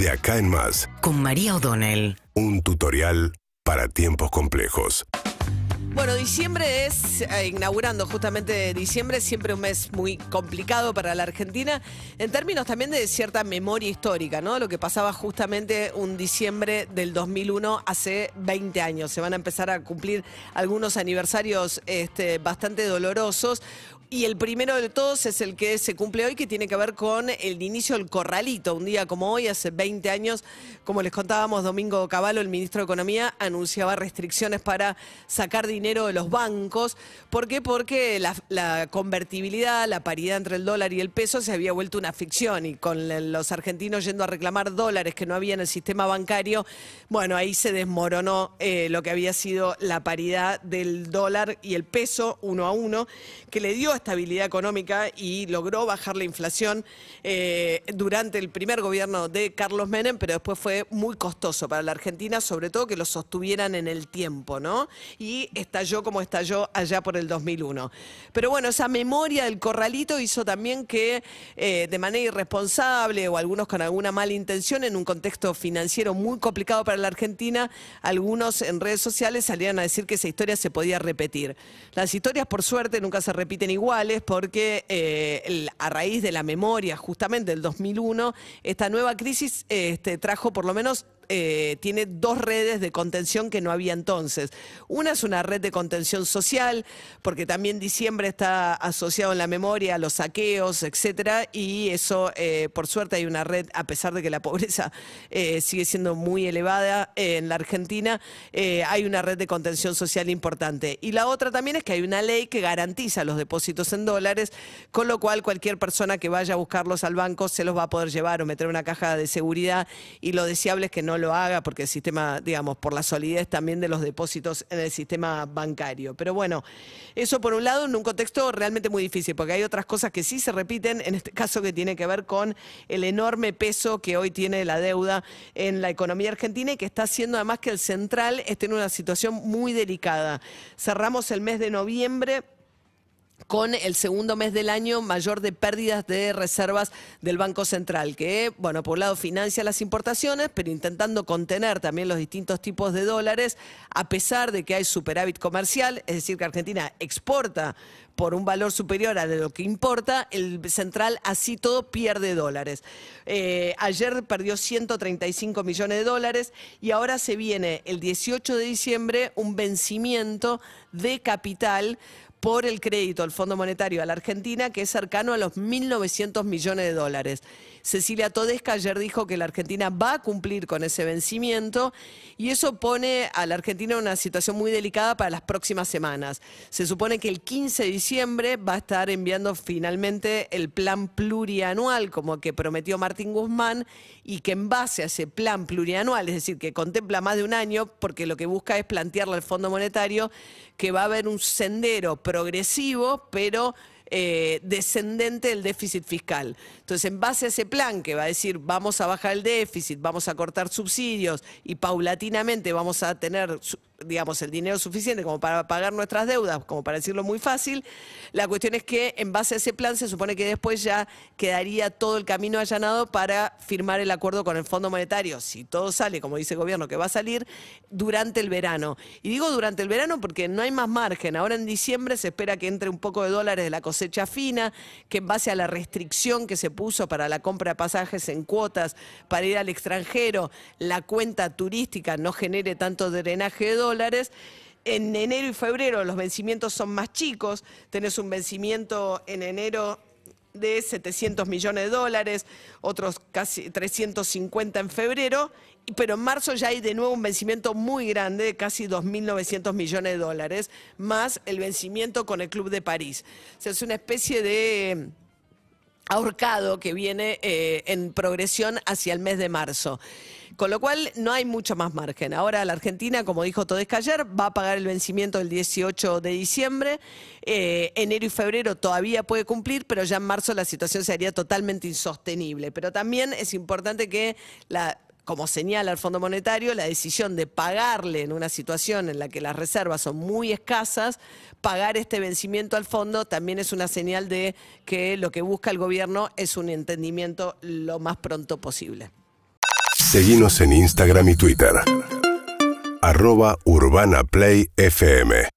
De acá en más, con María O'Donnell. un tutorial para tiempos complejos. Bueno, diciembre es, eh, inaugurando justamente diciembre, siempre un mes muy complicado para la Argentina, en términos también de cierta memoria histórica, ¿no? Lo que pasaba justamente un diciembre del 2001, hace 20 años. Se van a empezar a cumplir algunos aniversarios este, bastante dolorosos. Y el primero de todos es el que se cumple hoy, que tiene que ver con el inicio del corralito. Un día como hoy, hace 20 años, como les contábamos, Domingo Cavallo, el ministro de Economía, anunciaba restricciones para sacar dinero de los bancos. ¿Por qué? Porque la, convertibilidad, la paridad entre el dólar y el peso se había vuelto una ficción y con los argentinos yendo a reclamar dólares que no había en el sistema bancario, bueno, ahí se desmoronó eh, lo que había sido la paridad del dólar y el peso uno a uno, que le dio estabilidad económica y logró bajar la inflación eh, durante el primer gobierno de Carlos Menem, pero después fue muy costoso para la Argentina, sobre todo que lo sostuvieran en el tiempo, ¿no? Y estalló como estalló allá por el 2001. Pero bueno, esa memoria del corralito hizo también que eh, de manera irresponsable o algunos con alguna mala intención en un contexto financiero muy complicado para la Argentina, algunos en redes sociales salieron a decir que esa historia se podía repetir. Las historias, por suerte, nunca se repiten porque eh, el- a raíz de la memoria justamente del 2001, esta nueva crisis este, trajo por lo menos eh, tiene dos redes de contención que no había entonces. Una es una red de contención social, porque también diciembre está asociado en la memoria a los saqueos, etcétera, y eso, eh, por suerte, hay una red, a pesar de que la pobreza eh, sigue siendo muy elevada en la Argentina, hay una red de contención social importante. Y la otra también es que hay una ley que garantiza los depósitos en dólares, con lo cual cualquier persona que vaya a buscarlos al banco se los va a poder llevar o meter en una caja de seguridad, y lo deseable es que no lo haga porque el sistema, digamos, por la solidez también de los depósitos en el sistema bancario. Pero bueno, eso por un lado en un contexto realmente muy difícil, porque hay otras cosas que sí se repiten, en este caso que tiene que ver con el enorme peso que hoy tiene la deuda en la economía argentina y que está haciendo además que el central esté en una situación muy delicada. Cerramos el mes de noviembre con el segundo mes del año mayor de pérdidas de reservas del Banco Central, que, bueno, por un lado financia las importaciones, pero intentando contener también los distintos tipos de dólares, a pesar de que hay superávit comercial, es decir, que Argentina exporta por un valor superior a lo que importa, el central así todo pierde dólares. Eh, ayer perdió 135 millones de dólares y ahora se viene el 18 de diciembre un vencimiento de capital por el crédito al Fondo Monetario a la Argentina, que es cercano a los 1.900 millones de dólares. Cecilia Todesca ayer dijo que la Argentina va a cumplir con ese vencimiento y eso pone a la Argentina en una situación muy delicada para las próximas semanas. Se supone que el 15 de diciembre va a estar enviando finalmente el plan plurianual, como que prometió Martín Guzmán, y que en base a ese plan plurianual, es decir, que contempla más de un año, porque lo que busca es plantearle al Fondo Monetario que va a haber un sendero progresivo, pero eh, descendente del déficit fiscal. Entonces, en base a ese plan que va a decir vamos a bajar el déficit, vamos a cortar subsidios y paulatinamente vamos a tener, digamos, el dinero suficiente como para pagar nuestras deudas, como para decirlo muy fácil, la cuestión es que en base a ese plan se supone que después ya quedaría todo el camino allanado para firmar el acuerdo con el Fondo Monetario, si todo sale, como dice el gobierno, que va a salir durante el verano. Y digo durante el verano porque no hay más margen. Ahora en diciembre se espera que entre un poco de dólares de la cosecha fina, que en base a la restricción que se puso para la compra de pasajes en cuotas para ir al extranjero, la cuenta turística no genere tanto drenaje de dólares. En enero y febrero los vencimientos son más chicos. Tenés un vencimiento en enero de 700 millones de dólares, otros casi 350 en febrero, pero en marzo ya hay de nuevo un vencimiento muy grande, de casi 2.900 millones de dólares, más el vencimiento con el Club de París. O sea, es una especie de ahorcado que viene eh, en progresión hacia el mes de marzo. Con lo cual no hay mucho más margen. Ahora la Argentina, como dijo Todesca ayer, va a pagar el vencimiento del 18 de diciembre. Eh, enero y febrero todavía puede cumplir, pero ya en marzo la situación sería totalmente insostenible. Pero también es importante que la como señala el Fondo Monetario, la decisión de pagarle en una situación en la que las reservas son muy escasas, pagar este vencimiento al fondo también es una señal de que lo que busca el gobierno es un entendimiento lo más pronto posible. Seguimos en Instagram y Twitter. Arroba Urbana Play FM.